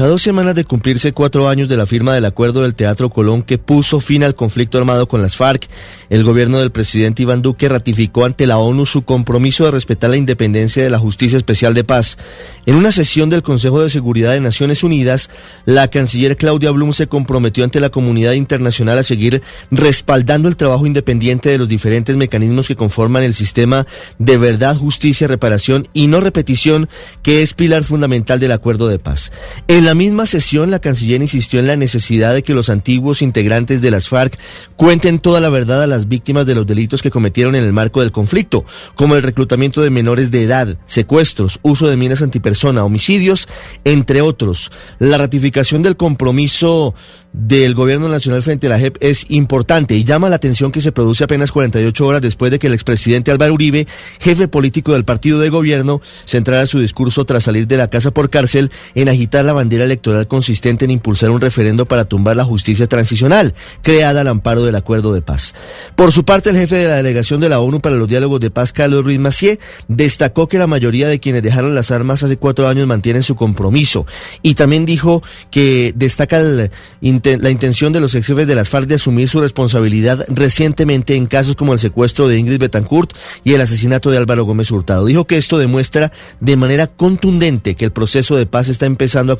A dos semanas de cumplirse cuatro años de la firma del acuerdo del Teatro Colón que puso fin al conflicto armado con las FARC, el gobierno del presidente Iván Duque ratificó ante la ONU su compromiso de respetar la independencia de la Justicia Especial de Paz. En una sesión del Consejo de Seguridad de Naciones Unidas, la canciller Claudia Blum se comprometió ante la comunidad internacional a seguir respaldando el trabajo independiente de los diferentes mecanismos que conforman el sistema de verdad, justicia, reparación y no repetición, que es pilar fundamental del acuerdo de paz. En la misma sesión, la canciller insistió en la necesidad de que los antiguos integrantes de las FARC cuenten toda la verdad a las víctimas de los delitos que cometieron en el marco del conflicto, como el reclutamiento de menores de edad, secuestros, uso de minas antipersona, homicidios, entre otros. La ratificación del compromiso del gobierno nacional frente a la JEP es importante y llama la atención que se produce apenas 48 horas después de que el expresidente Álvaro Uribe, jefe político del partido de gobierno, centrara su discurso tras salir de la casa por cárcel en agitar la bandera electoral consistente en impulsar un referendo para tumbar la justicia transicional, creada al amparo del acuerdo de paz. Por su parte, el jefe de la delegación de la ONU para los diálogos de paz, Carlos Ruiz Macié, destacó que la mayoría de quienes dejaron las armas hace cuatro años mantienen su compromiso y también dijo que destaca la intención de los ex jefes de las FARC de asumir su responsabilidad recientemente en casos como el secuestro de Ingrid Betancourt y el asesinato de Álvaro Gómez Hurtado. Dijo que esto demuestra de manera contundente que el proceso de paz está empezando a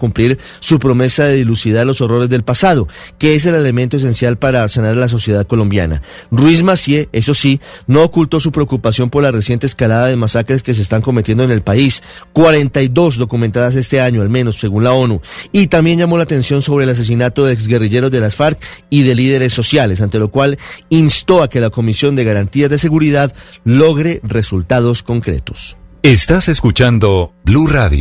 su promesa de dilucidar los horrores del pasado, que es el elemento esencial para sanar a la sociedad colombiana. Ruiz Macié, eso sí, no ocultó su preocupación por la reciente escalada de masacres que se están cometiendo en el país, 42 documentadas este año al menos, según la ONU, y también llamó la atención sobre el asesinato de exguerrilleros de las FARC y de líderes sociales, ante lo cual instó a que la Comisión de Garantías de Seguridad logre resultados concretos. Estás escuchando Blue Radio.